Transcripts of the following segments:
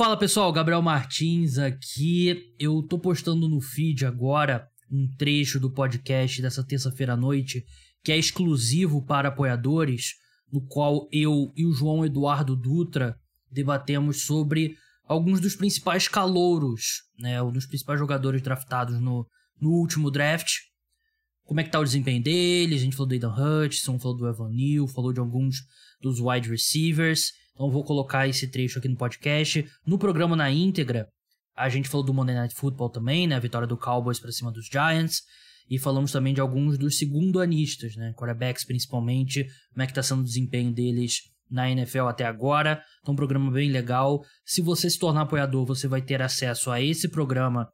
Fala pessoal, Gabriel Martins aqui. Eu tô postando no feed agora um trecho do podcast dessa terça-feira à noite que é exclusivo para apoiadores, no qual eu e o João Eduardo Dutra debatemos sobre alguns dos principais calouros, né, um dos principais jogadores draftados no, no último draft. Como é que tá o desempenho deles? A gente falou do Aidan Hutchinson, falou do Evan Neal, falou de alguns dos wide receivers. Então vou colocar esse trecho aqui no podcast. No programa na íntegra, a gente falou do Monday Night Football também, né? A vitória do Cowboys para cima dos Giants. E falamos também de alguns dos segundo-anistas, né? Quarterbacks principalmente, como é que tá sendo o desempenho deles na NFL até agora. Então, um programa bem legal. Se você se tornar apoiador, você vai ter acesso a esse programa,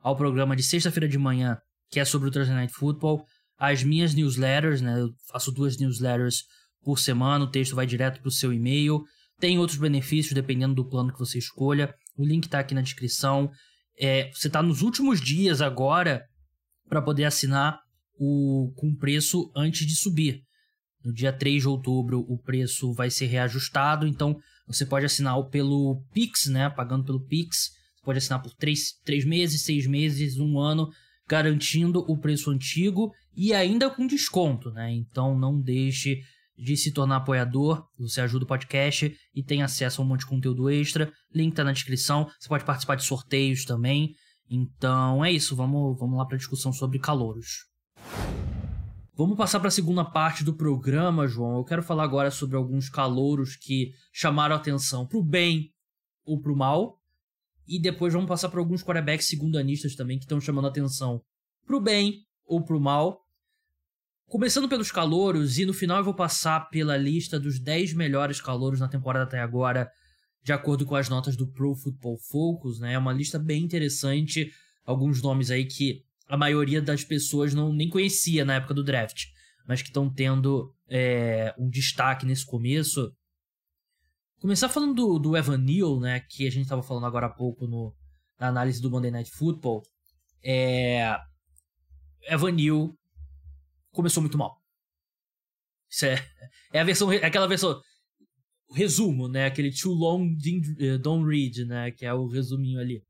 ao programa de sexta-feira de manhã, que é sobre o Thursday Night Football, as minhas newsletters, né? Eu faço duas newsletters por semana, o texto vai direto para o seu e-mail. Tem outros benefícios dependendo do plano que você escolha. O link está aqui na descrição. É, você está nos últimos dias agora para poder assinar o com preço antes de subir. No dia 3 de outubro o preço vai ser reajustado, então você pode assinar pelo Pix, né? Pagando pelo Pix. Você pode assinar por 3, 3 meses, 6 meses, um ano, garantindo o preço antigo e ainda com desconto, né? Então não deixe de se tornar apoiador, você ajuda o podcast e tem acesso a um monte de conteúdo extra. Link tá na descrição. Você pode participar de sorteios também. Então é isso, vamos, vamos lá para a discussão sobre calouros. Vamos passar para a segunda parte do programa, João. Eu quero falar agora sobre alguns calouros que chamaram atenção para o bem ou para o mal. E depois vamos passar para alguns quarterbacks segundanistas também que estão chamando atenção para o bem ou para o mal. Começando pelos calouros, e no final eu vou passar pela lista dos 10 melhores calouros na temporada até agora, de acordo com as notas do Pro Football Focus, né? É uma lista bem interessante, alguns nomes aí que a maioria das pessoas não nem conhecia na época do draft, mas que estão tendo é, um destaque nesse começo. Começar falando do, do Evan Neal, né? Que a gente estava falando agora há pouco no, na análise do Monday Night Football. É, Evan Neal começou muito mal. Isso é, é a versão, é aquela versão, resumo, né? Aquele too long eh, don't read, né? Que é o resuminho ali.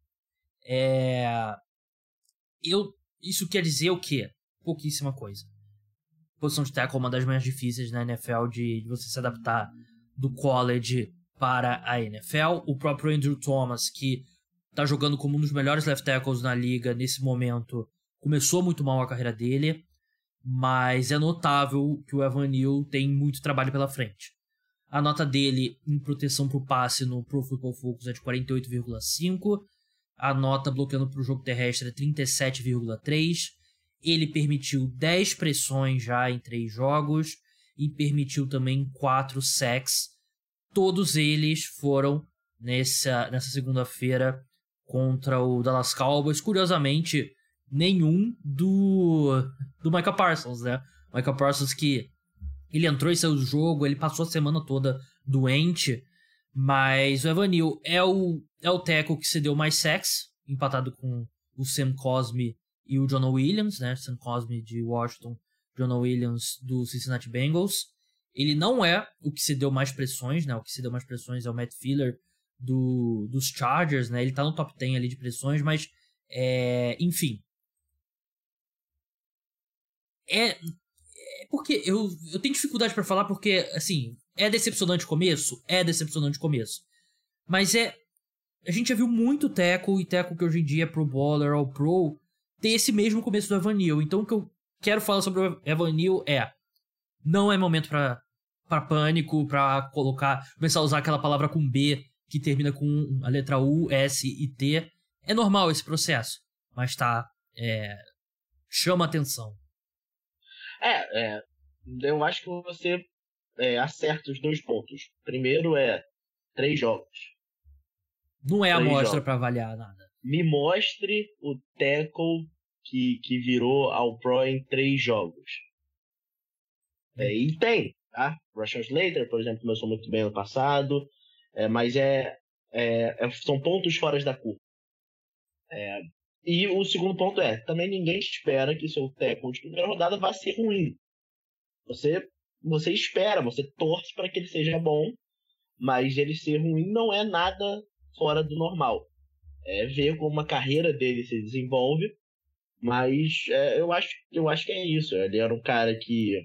É, eu, isso quer dizer o quê? Pouquíssima coisa. Posição de tackle é uma das mais difíceis na NFL de, de você se adaptar do college para a NFL. O próprio Andrew Thomas, que tá jogando como um dos melhores left tackles na liga nesse momento, começou muito mal a carreira dele mas é notável que o Evan Neal tem muito trabalho pela frente. A nota dele em proteção para o passe no Pro Football Focus é de 48,5. A nota bloqueando para o jogo terrestre é 37,3. Ele permitiu 10 pressões já em 3 jogos e permitiu também 4 sacks. Todos eles foram nessa, nessa segunda-feira contra o Dallas Cowboys. Curiosamente, nenhum do, do Michael Parsons, né? Michael Parsons que ele entrou e saiu do jogo, ele passou a semana toda doente, mas o Evan Neal é o, é o teco que cedeu mais sacks, empatado com o Sam Cosme e o John Williams, né? Sam Cosme de Washington, John Williams do Cincinnati Bengals. Ele não é o que cedeu mais pressões, né? O que cedeu mais pressões é o Matt Filler do, dos Chargers, né? Ele tá no top 10 ali de pressões, mas é, enfim, é, é porque eu, eu tenho dificuldade para falar porque, assim, é decepcionante o começo? É decepcionante o começo. Mas é. A gente já viu muito Teco e Teco que hoje em dia é pro baller ou pro ter esse mesmo começo do Evanil. Então o que eu quero falar sobre o Evanil é. Não é momento para para pânico, para colocar. começar a usar aquela palavra com B que termina com a letra U, S e T. É normal esse processo. Mas tá. É, chama atenção. É, é, eu acho que você é, acerta os dois pontos. Primeiro é três jogos. Não é a amostra para avaliar nada. Me mostre o tackle que, que virou ao Pro em três jogos. É, e tem, tá? Russian Slater, por exemplo, começou muito bem ano passado, é, mas é, é, é, são pontos fora da curva. E o segundo ponto é, também ninguém espera que seu tackle de primeira rodada vá ser ruim. Você, você espera, você torce para que ele seja bom, mas ele ser ruim não é nada fora do normal. É ver como a carreira dele se desenvolve, mas é, eu, acho, eu acho que é isso. Ele era um cara que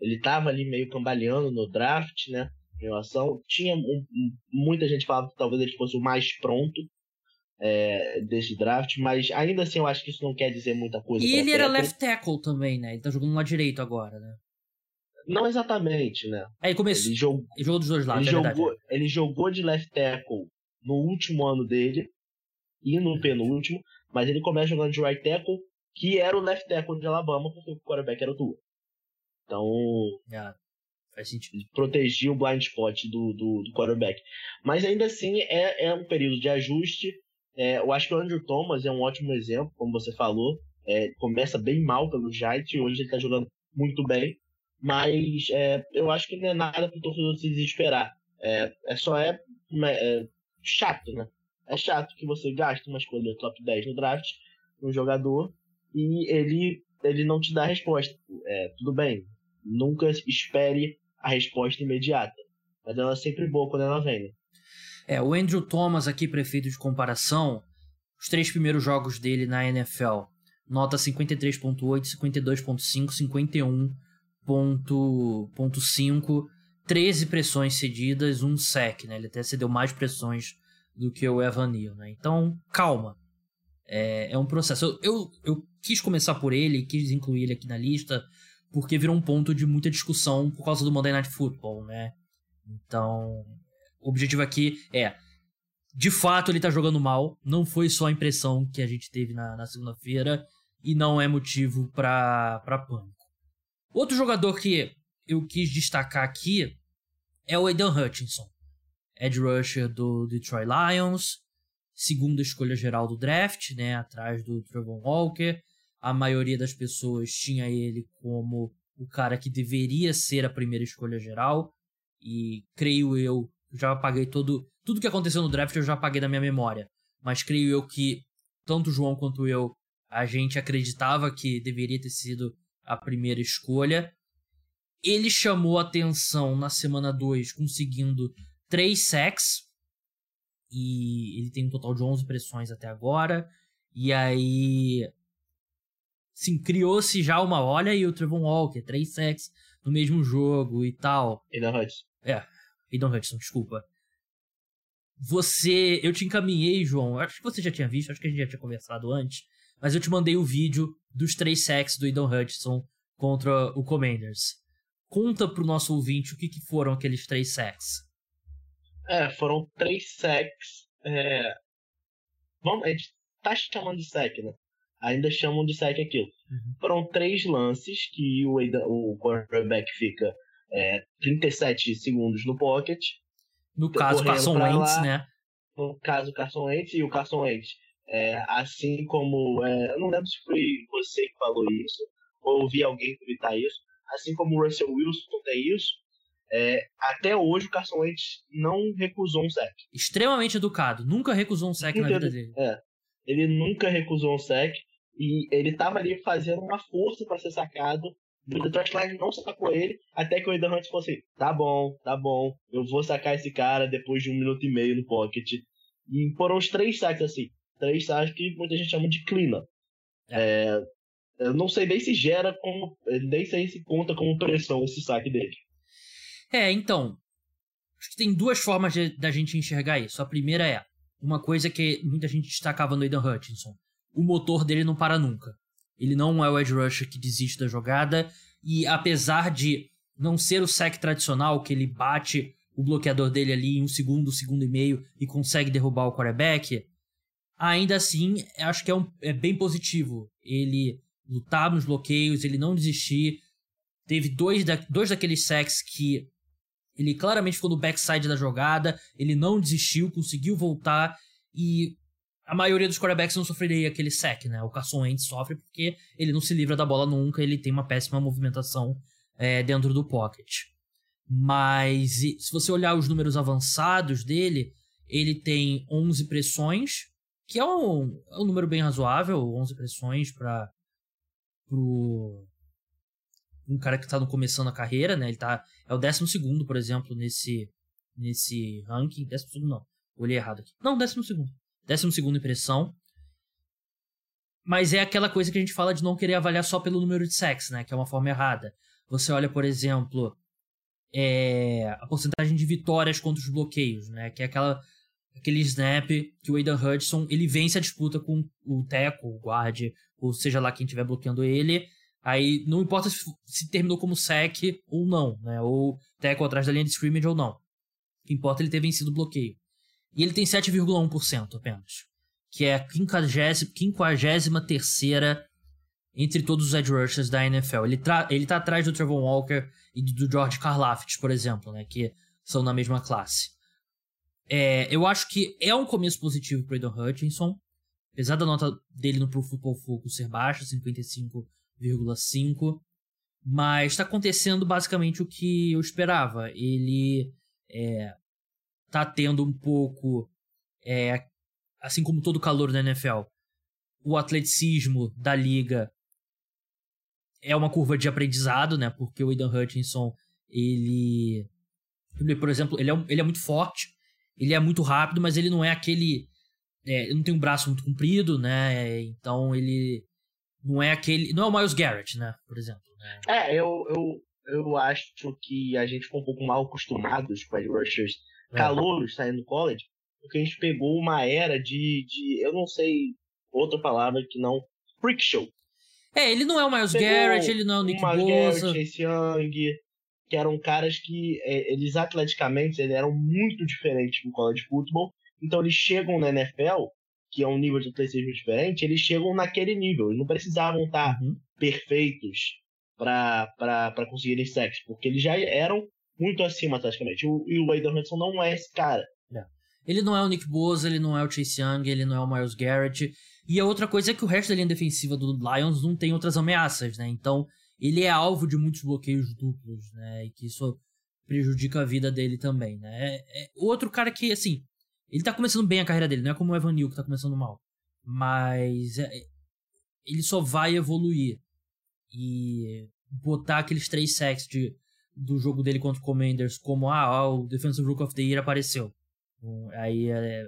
ele estava ali meio cambaleando no draft, né? Em relação, tinha um, muita gente falava que talvez ele fosse o mais pronto é, desse draft, mas ainda assim eu acho que isso não quer dizer muita coisa. E ele era left tackle também, né? Ele tá jogando lá direito agora, né? Não exatamente, né? Ele começou. Ele, jogou, ele jogou dos dois lados, ele é jogou, ele jogou de left tackle no último ano dele e no penúltimo, mas ele começa jogando de right tackle, que era o left tackle de Alabama, porque o quarterback era o Tua. Então. Yeah. Faz sentido. Protegia o blind spot do, do, do quarterback. Mas ainda assim é, é um período de ajuste. É, eu acho que o Andrew Thomas é um ótimo exemplo, como você falou. É, começa bem mal pelo Giants hoje ele está jogando muito bem. Mas é, eu acho que não é nada para o torcedor se desesperar. É, é só é, é, chato, né? É chato que você gaste uma escolha top 10 no draft, um jogador, e ele, ele não te dá a resposta. É, tudo bem, nunca espere a resposta imediata. Mas ela é sempre boa quando ela vem. Né? É, o Andrew Thomas aqui, prefeito de comparação, os três primeiros jogos dele na NFL, nota 53.8, 52.5, 51.5, 13 pressões cedidas, um sec, né? Ele até cedeu mais pressões do que o Evan Neal, né? Então, calma. É, é um processo. Eu, eu, eu quis começar por ele, quis incluir ele aqui na lista, porque virou um ponto de muita discussão por causa do Monday Night Football, né? Então, o objetivo aqui é, de fato ele tá jogando mal, não foi só a impressão que a gente teve na, na segunda-feira e não é motivo para pânico. Outro jogador que eu quis destacar aqui é o Aidan Hutchinson, edge rusher do Detroit Lions, segunda escolha geral do draft, né, atrás do Trevor Walker, a maioria das pessoas tinha ele como o cara que deveria ser a primeira escolha geral. E creio eu, já apaguei todo. Tudo que aconteceu no draft eu já apaguei da minha memória. Mas creio eu que tanto o João quanto eu, a gente acreditava que deveria ter sido a primeira escolha. Ele chamou atenção na semana 2, conseguindo 3 sacks. E ele tem um total de 11 pressões até agora. E aí Sim, criou-se já uma. Olha aí o Trevon Walker, três sacks no mesmo jogo e tal. Aidan Hudson. É, Aidan Hudson, desculpa. Você. Eu te encaminhei, João. Acho que você já tinha visto, acho que a gente já tinha conversado antes. Mas eu te mandei o vídeo dos três sacks do Aidan Hudson contra o Commanders. Conta pro nosso ouvinte o que, que foram aqueles três sacks. É, foram três sacks. É... Vamos, a gente tá chamando de sack, né? ainda chamam de sec aquilo. Uhum. Foram três lances que o, o quarterback fica é, 37 segundos no pocket. No caso, Carson Wentz, né? No caso, Carson Wentz e o Carson Wentz. É, assim como. É, eu não lembro se foi você que falou isso, ou ouvi alguém comentar isso. Assim como o Russell Wilson tem isso, é, até hoje o Carson Wentz não recusou um sec. Extremamente educado, nunca recusou um sec na vida dele. É, ele nunca recusou um sec. E ele tava ali fazendo uma força para ser sacado. O Lions não sacou ele, até que o Aidan Hunt falou assim: tá bom, tá bom, eu vou sacar esse cara depois de um minuto e meio no pocket. E foram os três saques assim. Três saques que muita gente chama de clean é, eu não sei nem se gera como. Nem sei se conta como pressão esse saque dele. É, então. Acho que tem duas formas de, da gente enxergar isso. A primeira é uma coisa que muita gente destacava no Aidan Hutchinson o motor dele não para nunca. Ele não é o edge rusher que desiste da jogada e apesar de não ser o sec tradicional que ele bate o bloqueador dele ali em um segundo, segundo e meio e consegue derrubar o quarterback, ainda assim acho que é, um, é bem positivo ele lutar nos bloqueios, ele não desistir. Teve dois, da, dois daqueles sacks que ele claramente ficou no backside da jogada, ele não desistiu, conseguiu voltar e a maioria dos quarterbacks não sofreria aquele sec, né? O Carson Wentz sofre porque ele não se livra da bola nunca, ele tem uma péssima movimentação é, dentro do pocket. Mas se você olhar os números avançados dele, ele tem 11 pressões, que é um, é um número bem razoável, 11 pressões para pro um cara que está começando a carreira, né? Ele tá é o 12 segundo, por exemplo, nesse nesse ranking, 12 segundo não. Olhei errado aqui. Não, décimo segundo. Décimo segundo impressão. Mas é aquela coisa que a gente fala de não querer avaliar só pelo número de sacks, né? Que é uma forma errada. Você olha, por exemplo, é, a porcentagem de vitórias contra os bloqueios, né? Que é aquela, aquele snap que o Aidan Hudson ele vence a disputa com o Teco, o guard, ou seja lá quem estiver bloqueando ele. Aí não importa se, se, terminou como sec ou não, né? Ou Teco atrás da linha de scrimmage ou não. O que importa é ele ter vencido o bloqueio. E ele tem 7,1% apenas. Que é a 53 entre todos os edge rushers da NFL. Ele, ele tá atrás do Trevor Walker e do George Karlaftis, por exemplo, né? Que são na mesma classe. É, eu acho que é um começo positivo para Aidan Hutchinson. Apesar da nota dele no Pro Football Focus ser baixa, 55,5. Mas está acontecendo basicamente o que eu esperava. Ele é, tá tendo um pouco, é, assim como todo calor da NFL, o atleticismo da liga é uma curva de aprendizado, né? Porque o Aidan Hutchinson, ele, por exemplo, ele é, ele é muito forte, ele é muito rápido, mas ele não é aquele, é, ele não tem um braço muito comprido, né? Então ele não é aquele, não é o Miles Garrett, né? Por exemplo. Né? É, eu, eu, eu acho que a gente ficou um pouco mal acostumados com as rushers. Calouros saindo do college, porque a gente pegou uma era de, de eu não sei outra palavra que não freak show. É, ele não é o Miles pegou Garrett, ele não é o Nick Bosa. Garrett, Chase Young, que eram caras que é, eles atleticamente eles eram muito diferentes no college football, então eles chegam na NFL, que é um nível de atletismo diferente, eles chegam naquele nível, eles não precisavam estar uhum. perfeitos para conseguirem sexo, porque eles já eram muito acima, praticamente. O, e o Aidan Hudson não é esse cara. É. Ele não é o Nick Bosa, ele não é o Chase Young, ele não é o Miles Garrett. E a outra coisa é que o resto da linha defensiva do Lions não tem outras ameaças, né? Então, ele é alvo de muitos bloqueios duplos, né? E que isso prejudica a vida dele também, né? É, é outro cara que, assim, ele tá começando bem a carreira dele, não é como o Evan Neal que tá começando mal. Mas é, ele só vai evoluir. E botar aqueles três sacks de do jogo dele contra o Commanders como ah, o Defensive Rook of the Year apareceu. Aí é,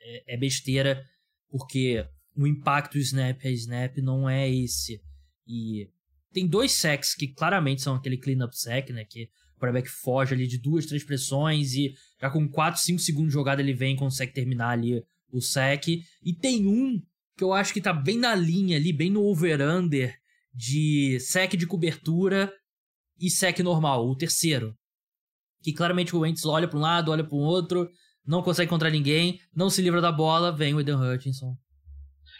é, é besteira, porque o impacto snap a snap não é esse. E tem dois sacks que claramente são aquele clean-up sack, né? Que o quarterback foge ali de duas, três pressões e já com 4, 5 segundos de jogada ele vem e consegue terminar ali o sack. E tem um que eu acho que tá bem na linha ali, bem no over-under de sack de cobertura e sec normal, o terceiro. Que claramente o Wentz olha para um lado, olha para o outro, não consegue encontrar ninguém, não se livra da bola, vem o Eden Hutchinson.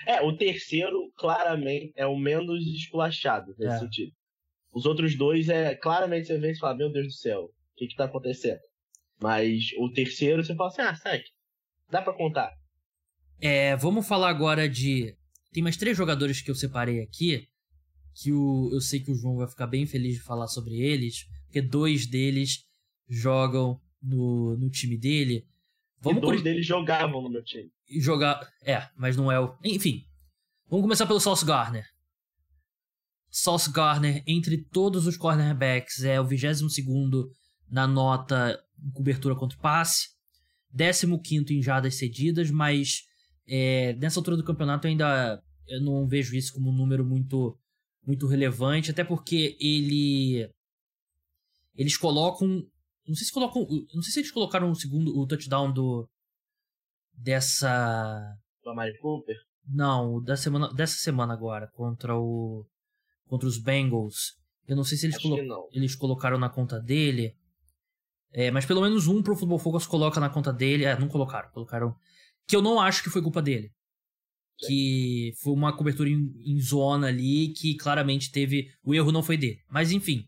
É, o terceiro claramente é o menos esculachado nesse é. sentido. Os outros dois é claramente você vê e fala, meu Deus do céu, o que que tá acontecendo? Mas o terceiro você fala assim, ah, sec, dá para contar. É, vamos falar agora de tem mais três jogadores que eu separei aqui que o, eu sei que o João vai ficar bem feliz de falar sobre eles, porque dois deles jogam no, no time dele. Vamos e dois por... deles jogavam no meu time. Jogar. É, mas não é o. Enfim. Vamos começar pelo Sauce Garner. Sauce Garner, entre todos os cornerbacks, é o 22 na nota em cobertura contra o passe, 15 em jadas cedidas, mas é, nessa altura do campeonato eu ainda eu não vejo isso como um número muito muito relevante, até porque ele eles colocam, não sei se colocam, não sei se eles colocaram o segundo o touchdown do dessa do Amari Cooper. Não, da semana dessa semana agora contra o contra os Bengals. Eu não sei se eles, colo eles colocaram na conta dele. É, mas pelo menos um pro Football Focus coloca na conta dele. É, não colocaram, colocaram. Que eu não acho que foi culpa dele que foi uma cobertura em, em, zona ali que claramente teve. O erro não foi dele. Mas enfim.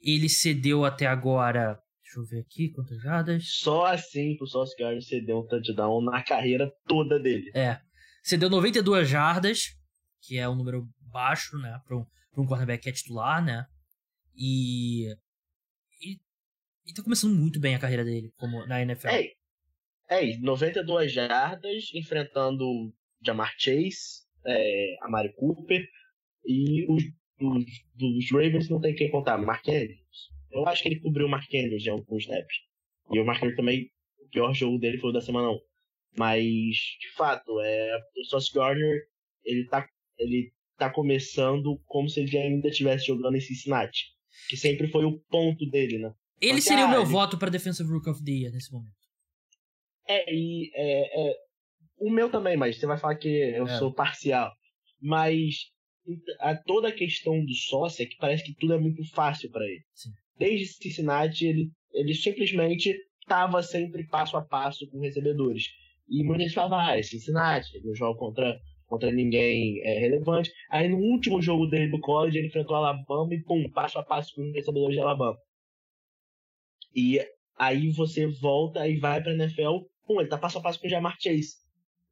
Ele cedeu até agora. Deixa eu ver aqui quantas jardas. Só assim pro Sauce Gardner cedeu um touchdown na carreira toda dele. É. Cedeu 92 jardas, que é um número baixo, né? Pra um, pra um cornerback que é titular, né? E. E, e tá começando muito bem a carreira dele como na NFL. É, é 92 jardas, enfrentando Jamar Chase, é, a Mari Cooper e os dos, Ravens não tem quem contar, Mark Andrews. Eu acho que ele cobriu o Mark Andrews em alguns snaps. E o Mark Andrews também, pior jogo dele foi o da semana 1. Mas, de fato, é, o Sauce Gardner, ele tá, ele tá começando como se ele ainda estivesse jogando em Cincinnati. Que sempre foi o ponto dele, né? Ele seria ah, o meu ele... voto para Defensive Rook of the Year nesse momento. É, e é, é, o meu também, mas você vai falar que eu é. sou parcial. Mas a, toda a questão do sócio é que parece que tudo é muito fácil para ele. Sim. Desde Cincinnati, ele, ele simplesmente estava sempre passo a passo com recebedores. E muita gente falava, ah, é Cincinnati, ele não joga contra, contra ninguém é, relevante. Aí no último jogo dele do college, ele enfrentou Alabama e pum, passo a passo com recebedores de Alabama. E aí você volta e vai pra NFL, pum, ele tá passo a passo com o Jamar Chase.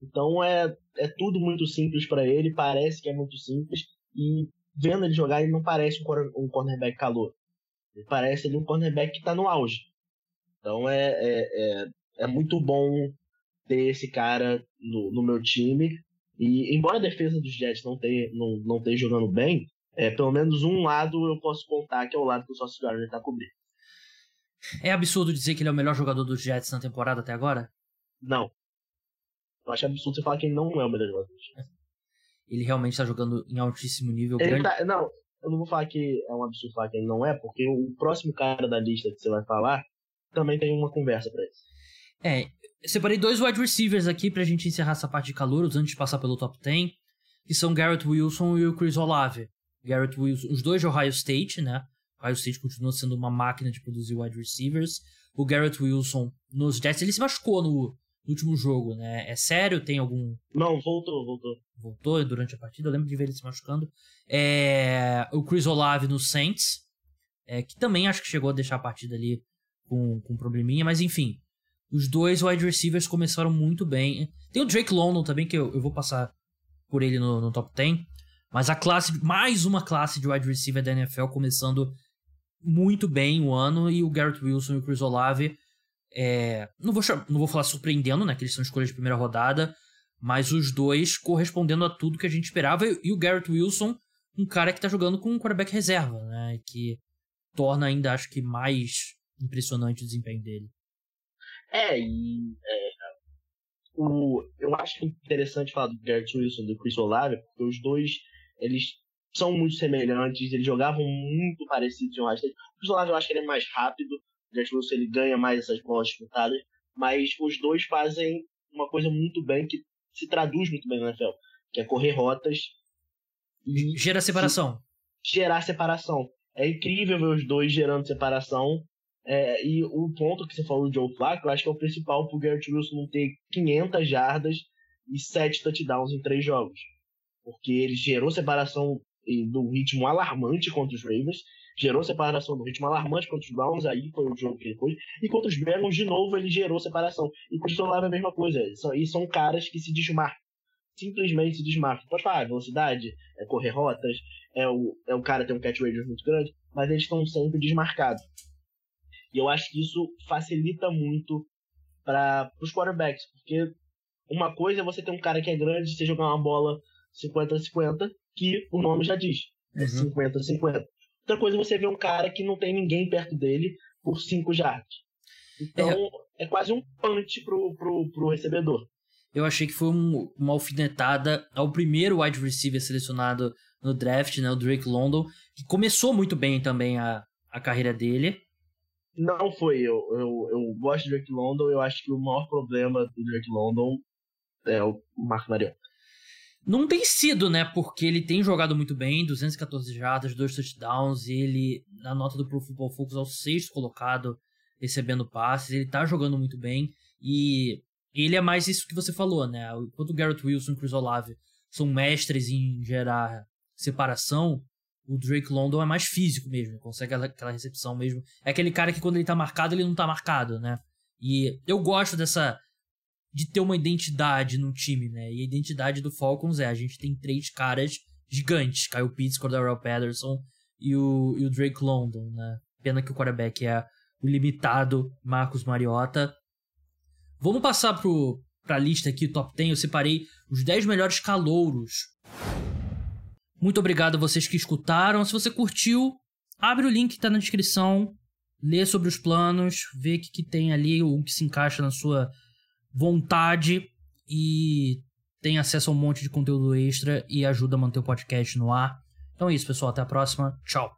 Então é, é tudo muito simples para ele, parece que é muito simples. E vendo ele jogar, ele não parece um, cornerback calor. Ele parece ele um cornerback que tá no auge. Então é, é, é, é muito bom ter esse cara no, no meu time. E embora a defesa dos Jets não esteja não, não tenha jogando bem, é, pelo menos um lado eu posso contar que é o lado que o Sauce Gardner tá cobrindo. É absurdo dizer que ele é o melhor jogador dos Jets na temporada até agora? Não. Eu acho absurdo você falar que ele não é o melhor jogador. Ele realmente está jogando em altíssimo nível. Grande... Tá, não, eu não vou falar que é um absurdo falar que ele não é, porque o próximo cara da lista que você vai falar também tem uma conversa para isso. É, separei dois wide receivers aqui pra gente encerrar essa parte de calor, antes de passar pelo top 10, que são Garrett Wilson e o Chris Olave. Garrett Wilson, os dois de Ohio State, né? Ohio State continua sendo uma máquina de produzir wide receivers. O Garrett Wilson nos Jets, ele se machucou no, no último jogo, né? É sério? Tem algum. Não, voltou, voltou. Voltou durante a partida, eu lembro de ver ele se machucando. É... O Chris Olave no Saints, é... que também acho que chegou a deixar a partida ali com, com um probleminha, mas enfim. Os dois wide receivers começaram muito bem. Tem o Drake London também, que eu, eu vou passar por ele no, no top 10. Mas a classe, mais uma classe de wide receiver da NFL começando muito bem o ano. E o Garrett Wilson e o Chris Olave é, não, vou, não vou falar surpreendendo, né? Que eles são escolhas de primeira rodada. Mas os dois correspondendo a tudo que a gente esperava. E, o Garrett Wilson, um cara que tá jogando com um quarterback reserva, né? Que torna ainda, acho que, mais impressionante o desempenho dele. É, e é, o, eu acho interessante falar do Garrett Wilson e do Chris Olave, porque os dois, eles são muito semelhantes, eles jogavam muito parecidos em Ohio. O Chris Olave eu acho que ele é mais rápido, Wilson ele ganha mais essas bolas disputadas, mas os dois fazem uma coisa muito bem que se traduz muito bem na NFL, que é correr rotas e gera separação. Gerar separação. É incrível ver os dois gerando separação. É, e o ponto que você falou do Joe Flacco, eu acho que é o principal pro Garrett Wilson não ter 500 jardas e 7 touchdowns em 3 jogos. Porque ele gerou separação do ritmo alarmante contra os Ravens gerou separação no ritmo alarmante contra os Browns, aí foi o jogo que ele foi, e contra os Bengals, de novo, ele gerou separação. E com o é a mesma coisa, e são caras que se desmarcam, simplesmente se desmarcam. Pode falar, velocidade, é correr rotas, é o, é o cara ter um catch radius muito grande, mas eles estão sempre desmarcados. E eu acho que isso facilita muito para os quarterbacks, porque uma coisa é você ter um cara que é grande e você jogar uma bola 50-50, que o nome já diz. É 50-50. Outra coisa é você ver um cara que não tem ninguém perto dele por 5 jardas. Então, é. é, quase um punch pro, pro, pro recebedor. Eu achei que foi um, uma alfinetada ao primeiro wide receiver selecionado no draft, né, o Drake London, que começou muito bem também a, a carreira dele. Não foi, eu, eu, eu gosto de Drake London, eu acho que o maior problema do Drake London é o Marco Mariota. Não tem sido, né? Porque ele tem jogado muito bem, 214 jardas, dois touchdowns, ele, na nota do Pro Football Focus, é o sexto colocado, recebendo passes, ele tá jogando muito bem, e ele é mais isso que você falou, né? Enquanto o Garrett Wilson e o Chris Olave são mestres em gerar separação, o Drake London é mais físico mesmo, consegue aquela recepção mesmo. É aquele cara que quando ele tá marcado, ele não tá marcado, né? E eu gosto dessa de ter uma identidade no time, né? E a identidade do Falcons é, a gente tem três caras gigantes, Kyle Pitts, Cordell Patterson e o, e o Drake London, né? Pena que o quarterback é o limitado Marcos Mariota. Vamos passar pro, pra lista aqui, top 10. Eu separei os 10 melhores calouros. Muito obrigado a vocês que escutaram. Se você curtiu, abre o link que tá na descrição lê sobre os planos, vê o que, que tem ali, o que se encaixa na sua vontade e tem acesso a um monte de conteúdo extra e ajuda a manter o podcast no ar. Então é isso, pessoal. Até a próxima. Tchau.